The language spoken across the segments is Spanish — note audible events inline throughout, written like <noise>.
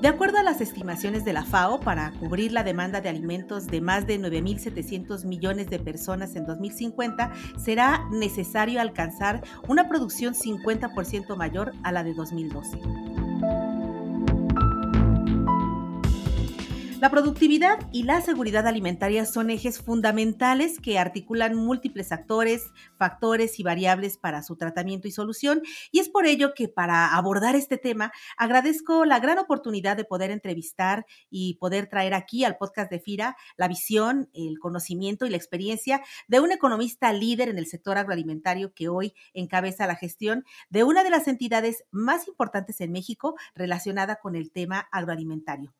De acuerdo a las estimaciones de la FAO, para cubrir la demanda de alimentos de más de 9.700 millones de personas en 2050, será necesario alcanzar una producción 50% mayor a la de 2012. La productividad y la seguridad alimentaria son ejes fundamentales que articulan múltiples actores, factores y variables para su tratamiento y solución. Y es por ello que para abordar este tema agradezco la gran oportunidad de poder entrevistar y poder traer aquí al podcast de FIRA la visión, el conocimiento y la experiencia de un economista líder en el sector agroalimentario que hoy encabeza la gestión de una de las entidades más importantes en México relacionada con el tema agroalimentario.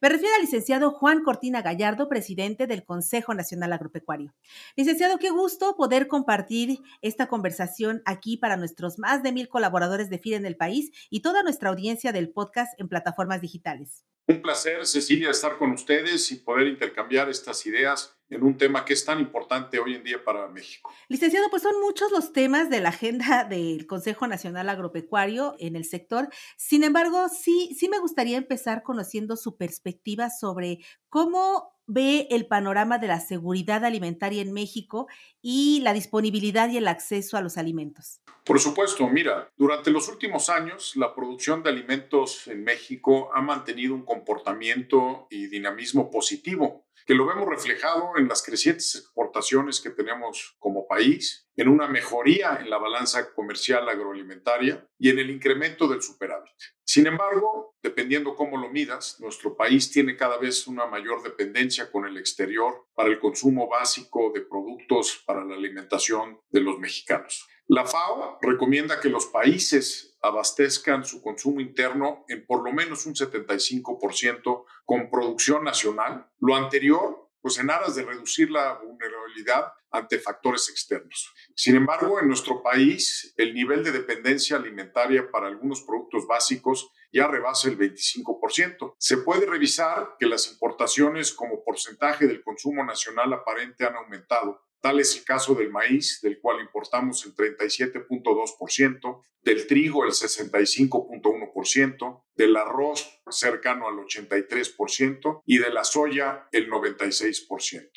Me refiero al licenciado Juan Cortina Gallardo, presidente del Consejo Nacional Agropecuario. Licenciado, qué gusto poder compartir esta conversación aquí para nuestros más de mil colaboradores de FIDE en el país y toda nuestra audiencia del podcast en plataformas digitales. Un placer, Cecilia, estar con ustedes y poder intercambiar estas ideas en un tema que es tan importante hoy en día para México. Licenciado, pues son muchos los temas de la agenda <laughs> del Consejo Nacional Agropecuario en el sector. Sin embargo, sí, sí me gustaría empezar conociendo su perspectiva sobre cómo ve el panorama de la seguridad alimentaria en México y la disponibilidad y el acceso a los alimentos? Por supuesto, mira, durante los últimos años la producción de alimentos en México ha mantenido un comportamiento y dinamismo positivo que lo vemos reflejado en las crecientes exportaciones que tenemos como país, en una mejoría en la balanza comercial agroalimentaria y en el incremento del superávit. Sin embargo, dependiendo cómo lo midas, nuestro país tiene cada vez una mayor dependencia con el exterior para el consumo básico de productos para la alimentación de los mexicanos. La FAO recomienda que los países abastezcan su consumo interno en por lo menos un 75% con producción nacional. Lo anterior, pues en aras de reducir la vulnerabilidad ante factores externos. Sin embargo, en nuestro país, el nivel de dependencia alimentaria para algunos productos básicos ya rebasa el 25%. Se puede revisar que las importaciones como porcentaje del consumo nacional aparente han aumentado Tal es el caso del maíz, del cual importamos el 37.2%, del trigo el 65.1%, del arroz cercano al 83% y de la soya el 96%.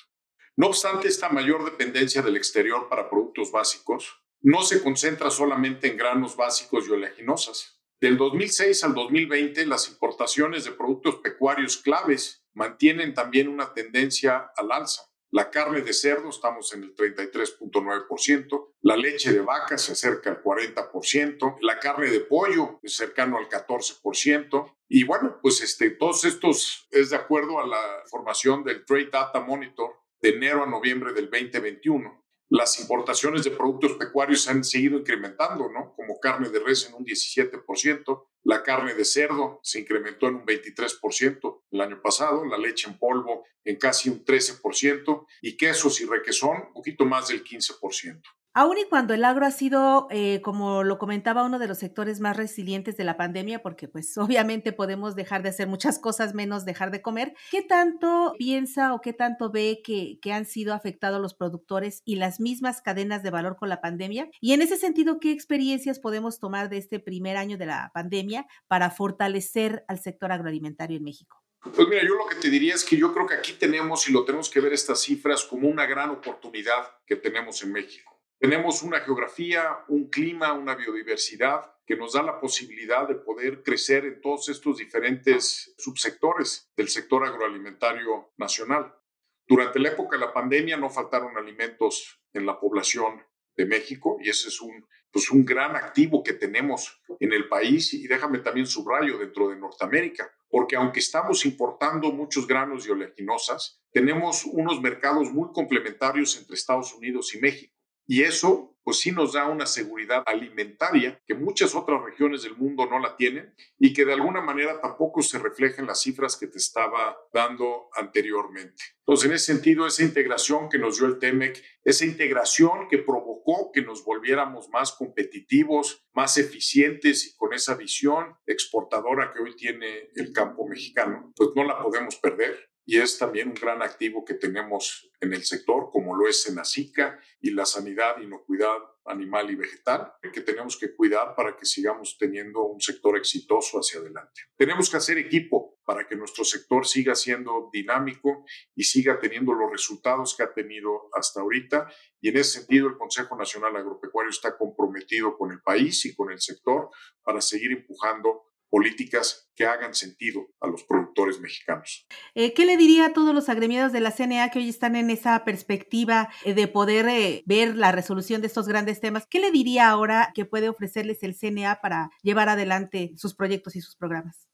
No obstante esta mayor dependencia del exterior para productos básicos, no se concentra solamente en granos básicos y oleaginosas. Del 2006 al 2020, las importaciones de productos pecuarios claves mantienen también una tendencia al alza. La carne de cerdo estamos en el 33.9%, la leche de vaca se acerca al 40%, la carne de pollo es cercano al 14%. Y bueno, pues este, todos estos es de acuerdo a la información del Trade Data Monitor de enero a noviembre del 2021 las importaciones de productos pecuarios han seguido incrementando, ¿no? Como carne de res en un 17%, la carne de cerdo se incrementó en un 23% el año pasado, la leche en polvo en casi un 13% y quesos y requesón un poquito más del 15%. Aún y cuando el agro ha sido, eh, como lo comentaba, uno de los sectores más resilientes de la pandemia, porque pues <laughs> obviamente podemos dejar de hacer muchas cosas menos dejar de comer, ¿qué tanto piensa o qué tanto ve que han sido afectados los productores y las mismas cadenas de valor con la pandemia? Y en ese sentido, ¿qué experiencias podemos tomar de este primer año de la pandemia para fortalecer al sector agroalimentario en México? Pues mira, yo lo que te diría es que yo creo que aquí tenemos y lo tenemos que ver estas cifras como una gran oportunidad que tenemos en México. Tenemos una geografía, un clima, una biodiversidad que nos da la posibilidad de poder crecer en todos estos diferentes subsectores del sector agroalimentario nacional. Durante la época de la pandemia no faltaron alimentos en la población de México y ese es un, pues un gran activo que tenemos en el país y déjame también subrayo dentro de Norteamérica, porque aunque estamos importando muchos granos y oleaginosas, tenemos unos mercados muy complementarios entre Estados Unidos y México. Y eso, pues sí nos da una seguridad alimentaria que muchas otras regiones del mundo no la tienen y que de alguna manera tampoco se refleja en las cifras que te estaba dando anteriormente. Entonces, en ese sentido, esa integración que nos dio el TEMEC, esa integración que provocó que nos volviéramos más competitivos, más eficientes y con esa visión exportadora que hoy tiene el campo mexicano, pues no la podemos perder y es también un gran activo que tenemos en el sector, como lo es Senacica y la sanidad, inocuidad animal y vegetal, que tenemos que cuidar para que sigamos teniendo un sector exitoso hacia adelante. Tenemos que hacer equipo para que nuestro sector siga siendo dinámico y siga teniendo los resultados que ha tenido hasta ahorita. Y en ese sentido, el Consejo Nacional Agropecuario está comprometido con el país y con el sector para seguir empujando políticas que hagan sentido a los productores mexicanos. Eh, ¿Qué le diría a todos los agremiados de la CNA que hoy están en esa perspectiva eh, de poder eh, ver la resolución de estos grandes temas? ¿Qué le diría ahora que puede ofrecerles el CNA para llevar adelante sus proyectos y sus programas?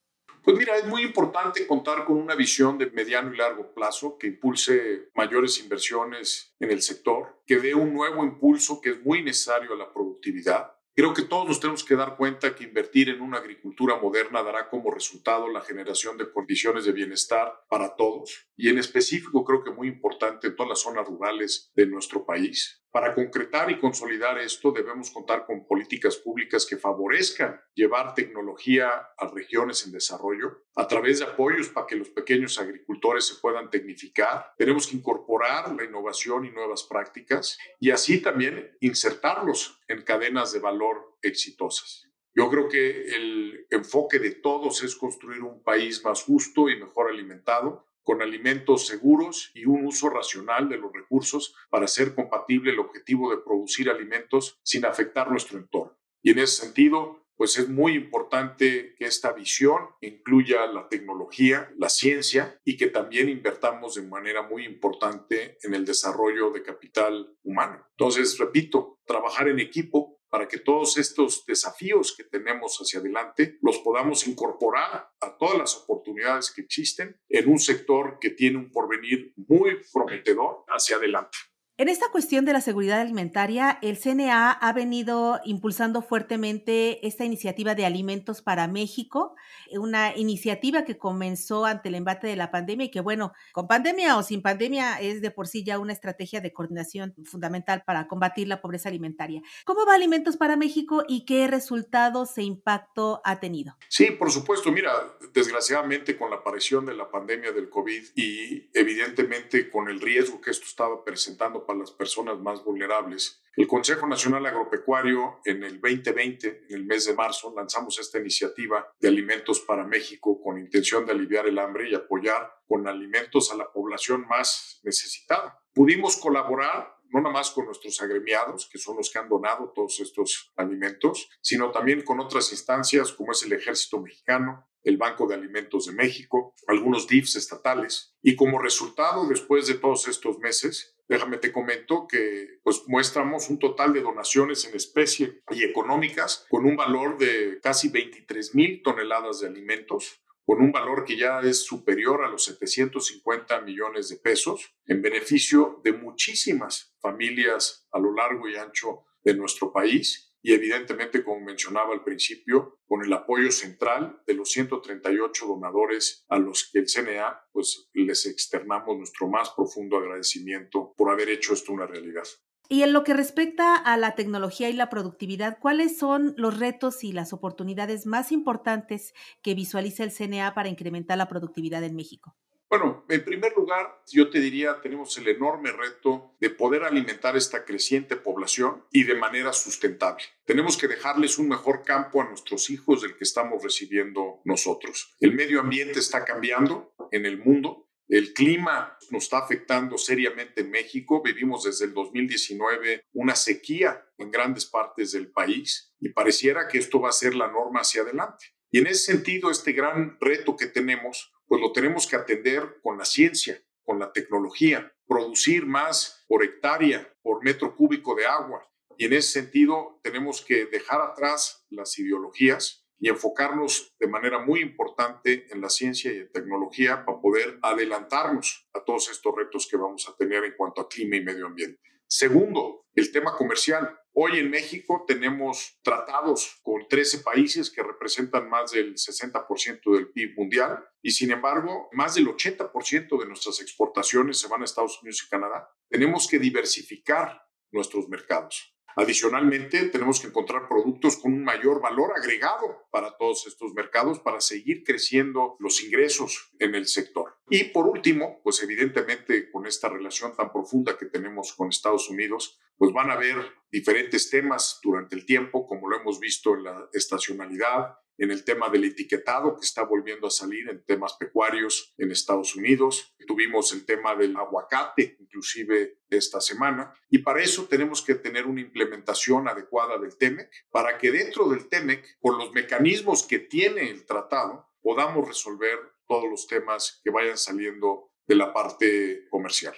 Pues mira, es muy importante contar con una visión de mediano y largo plazo que impulse mayores inversiones en el sector, que dé un nuevo impulso que es muy necesario a la productividad Creo que todos nos tenemos que dar cuenta que invertir en una agricultura moderna dará como resultado la generación de condiciones de bienestar para todos y en específico creo que muy importante en todas las zonas rurales de nuestro país. Para concretar y consolidar esto debemos contar con políticas públicas que favorezcan llevar tecnología a regiones en desarrollo a través de apoyos para que los pequeños agricultores se puedan tecnificar. Tenemos que incorporar la innovación y nuevas prácticas y así también insertarlos en cadenas de valor exitosas. Yo creo que el enfoque de todos es construir un país más justo y mejor alimentado, con alimentos seguros y un uso racional de los recursos para hacer compatible el objetivo de producir alimentos sin afectar nuestro entorno. Y en ese sentido, pues es muy importante que esta visión incluya la tecnología, la ciencia y que también invertamos de manera muy importante en el desarrollo de capital humano. Entonces, repito, trabajar en equipo para que todos estos desafíos que tenemos hacia adelante los podamos incorporar a todas las oportunidades que existen en un sector que tiene un porvenir muy prometedor hacia adelante. En esta cuestión de la seguridad alimentaria, el CNA ha venido impulsando fuertemente esta iniciativa de Alimentos para México, una iniciativa que comenzó ante el embate de la pandemia y que, bueno, con pandemia o sin pandemia es de por sí ya una estrategia de coordinación fundamental para combatir la pobreza alimentaria. ¿Cómo va Alimentos para México y qué resultados e impacto ha tenido? Sí, por supuesto. Mira, desgraciadamente con la aparición de la pandemia del COVID y evidentemente con el riesgo que esto estaba presentando para las personas más vulnerables. El Consejo Nacional Agropecuario en el 2020, en el mes de marzo, lanzamos esta iniciativa de alimentos para México con intención de aliviar el hambre y apoyar con alimentos a la población más necesitada. Pudimos colaborar no nada más con nuestros agremiados, que son los que han donado todos estos alimentos, sino también con otras instancias como es el Ejército Mexicano, el Banco de Alimentos de México, algunos DIFs estatales. Y como resultado, después de todos estos meses, Déjame te comento que pues muestramos un total de donaciones en especie y económicas con un valor de casi 23 mil toneladas de alimentos, con un valor que ya es superior a los 750 millones de pesos, en beneficio de muchísimas familias a lo largo y ancho de nuestro país y evidentemente, como mencionaba al principio, con el apoyo central de los 138 donadores a los que el CNA pues les externamos nuestro más profundo agradecimiento por haber hecho esto una realidad. Y en lo que respecta a la tecnología y la productividad, ¿cuáles son los retos y las oportunidades más importantes que visualiza el CNA para incrementar la productividad en México? Bueno, en primer lugar, yo te diría, tenemos el enorme reto de poder alimentar esta creciente población y de manera sustentable. Tenemos que dejarles un mejor campo a nuestros hijos del que estamos recibiendo nosotros. El medio ambiente está cambiando en el mundo. El clima nos está afectando seriamente en México. Vivimos desde el 2019 una sequía en grandes partes del país y pareciera que esto va a ser la norma hacia adelante. Y en ese sentido, este gran reto que tenemos pues lo tenemos que atender con la ciencia, con la tecnología, producir más por hectárea, por metro cúbico de agua. Y en ese sentido tenemos que dejar atrás las ideologías y enfocarnos de manera muy importante en la ciencia y en tecnología para poder adelantarnos a todos estos retos que vamos a tener en cuanto a clima y medio ambiente. Segundo, el tema comercial. Hoy en México tenemos tratados con 13 países que representan más del 60% del PIB mundial y sin embargo más del 80% de nuestras exportaciones se van a Estados Unidos y Canadá. Tenemos que diversificar nuestros mercados. Adicionalmente, tenemos que encontrar productos con un mayor valor agregado para todos estos mercados para seguir creciendo los ingresos en el sector. Y por último, pues evidentemente con esta relación tan profunda que tenemos con Estados Unidos, pues van a haber diferentes temas durante el tiempo, como lo hemos visto en la estacionalidad, en el tema del etiquetado que está volviendo a salir en temas pecuarios en Estados Unidos. Tuvimos el tema del aguacate, inclusive esta semana, y para eso tenemos que tener una implementación adecuada del TEMEC, para que dentro del TEMEC, con los mecanismos que tiene el tratado, podamos resolver todos los temas que vayan saliendo de la parte comercial.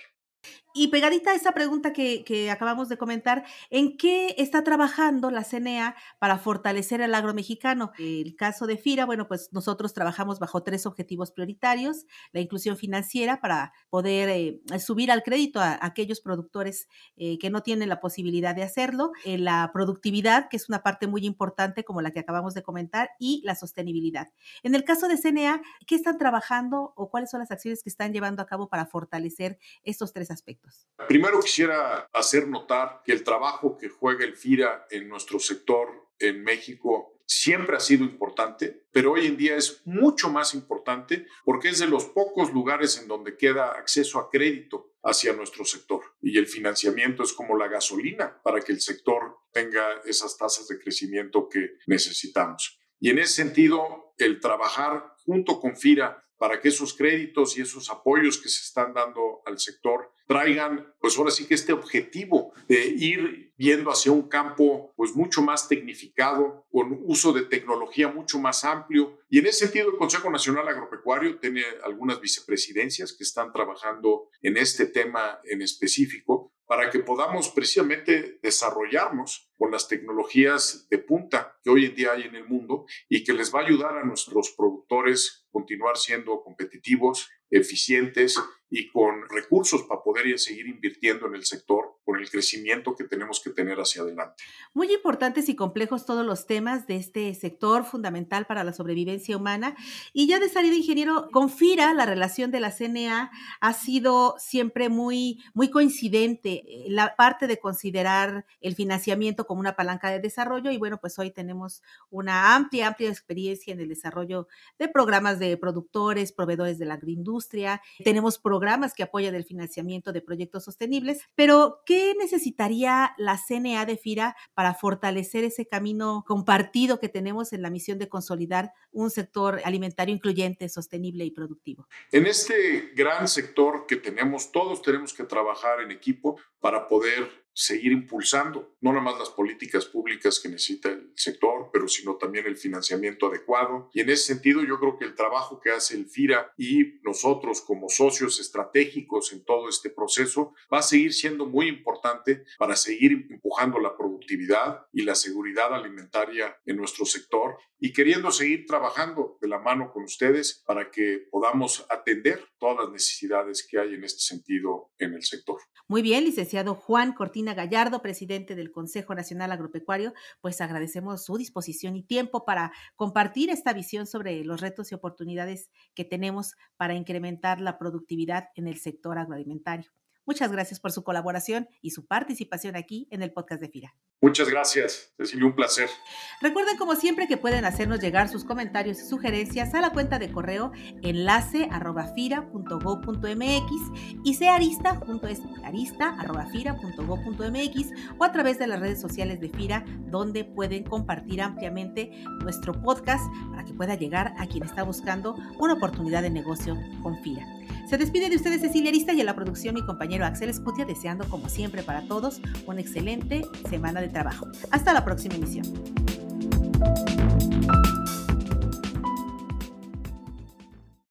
Y pegadita a esa pregunta que, acabamos de comentar, ¿en qué está trabajando la CNA para fortalecer el agro mexicano? El caso de FIRA, bueno, pues nosotros trabajamos bajo tres objetivos prioritarios, la inclusión financiera para poder eh, subir al crédito a, aquellos productores eh, que no tienen la posibilidad de hacerlo, eh, la productividad, que es una parte muy importante como la que acabamos de comentar, y la sostenibilidad. En el caso de CNA, ¿qué están trabajando o cuáles son las acciones que están llevando a cabo para fortalecer estos tres aspectos? Primero quisiera hacer notar que el trabajo que juega el FIRA en nuestro sector en México siempre ha sido importante, pero hoy en día es mucho más importante porque es de los pocos lugares en donde queda acceso a crédito hacia nuestro sector. Y el financiamiento es como la gasolina para que el sector tenga esas tasas de crecimiento que necesitamos. Y en ese sentido, el trabajar junto con FIRA para que esos créditos y esos apoyos que se están dando al sector traigan, pues ahora sí que este objetivo de ir viendo hacia un campo pues mucho más tecnificado, con uso de tecnología mucho más amplio. Y en ese sentido, el Consejo Nacional Agropecuario tiene algunas vicepresidencias que están trabajando en este tema en específico para que podamos precisamente desarrollarnos con las tecnologías de punta que hoy en día hay en el mundo y que les va a ayudar a nuestros productores continuar siendo competitivos, eficientes y con recursos para poder seguir invirtiendo en el sector con el crecimiento que tenemos que tener hacia adelante. Muy importantes y complejos todos los temas de este sector fundamental para la sobrevivencia humana. Y ya de salida, ingeniero, con FIRA la relación de la CNA ha sido siempre muy, muy coincidente. La parte de considerar el financiamiento como una palanca de desarrollo y bueno, pues hoy tenemos una amplia, amplia experiencia en el desarrollo de programas de productores, proveedores de la agroindustria. Tenemos programas que apoyan el financiamiento de proyectos sostenibles, pero ¿qué necesitaría la CNA de FIRA para fortalecer ese camino compartido que tenemos en la misión de consolidar un sector alimentario incluyente, sostenible y productivo? En este gran sector que tenemos, todos tenemos que trabajar en equipo para poder seguir impulsando no nada más las políticas públicas que necesita el sector, pero sino también el financiamiento adecuado. Y en ese sentido yo creo que el trabajo que hace el FIRA y nosotros como socios estratégicos en todo este proceso va a seguir siendo muy importante para seguir empujando la y la seguridad alimentaria en nuestro sector y queriendo seguir trabajando de la mano con ustedes para que podamos atender todas las necesidades que hay en este sentido en el sector. Muy bien, licenciado Juan Cortina Gallardo, presidente del Consejo Nacional Agropecuario, pues agradecemos su disposición y tiempo para compartir esta visión sobre los retos y oportunidades que tenemos para incrementar la productividad en el sector agroalimentario. Muchas gracias por su colaboración y su participación aquí en el podcast de FIRA. Muchas gracias, Cecilia, un placer. Recuerden como siempre que pueden hacernos llegar sus comentarios y sugerencias a la cuenta de correo enlace arroba y searista junto es arista arroba o a través de las redes sociales de FIRA donde pueden compartir ampliamente nuestro podcast para que pueda llegar a quien está buscando una oportunidad de negocio con FIRA. Se despide de ustedes Cecilia Arista y a la producción mi compañero Axel Escutia, deseando como siempre para todos una excelente semana de trabajo. Hasta la próxima emisión.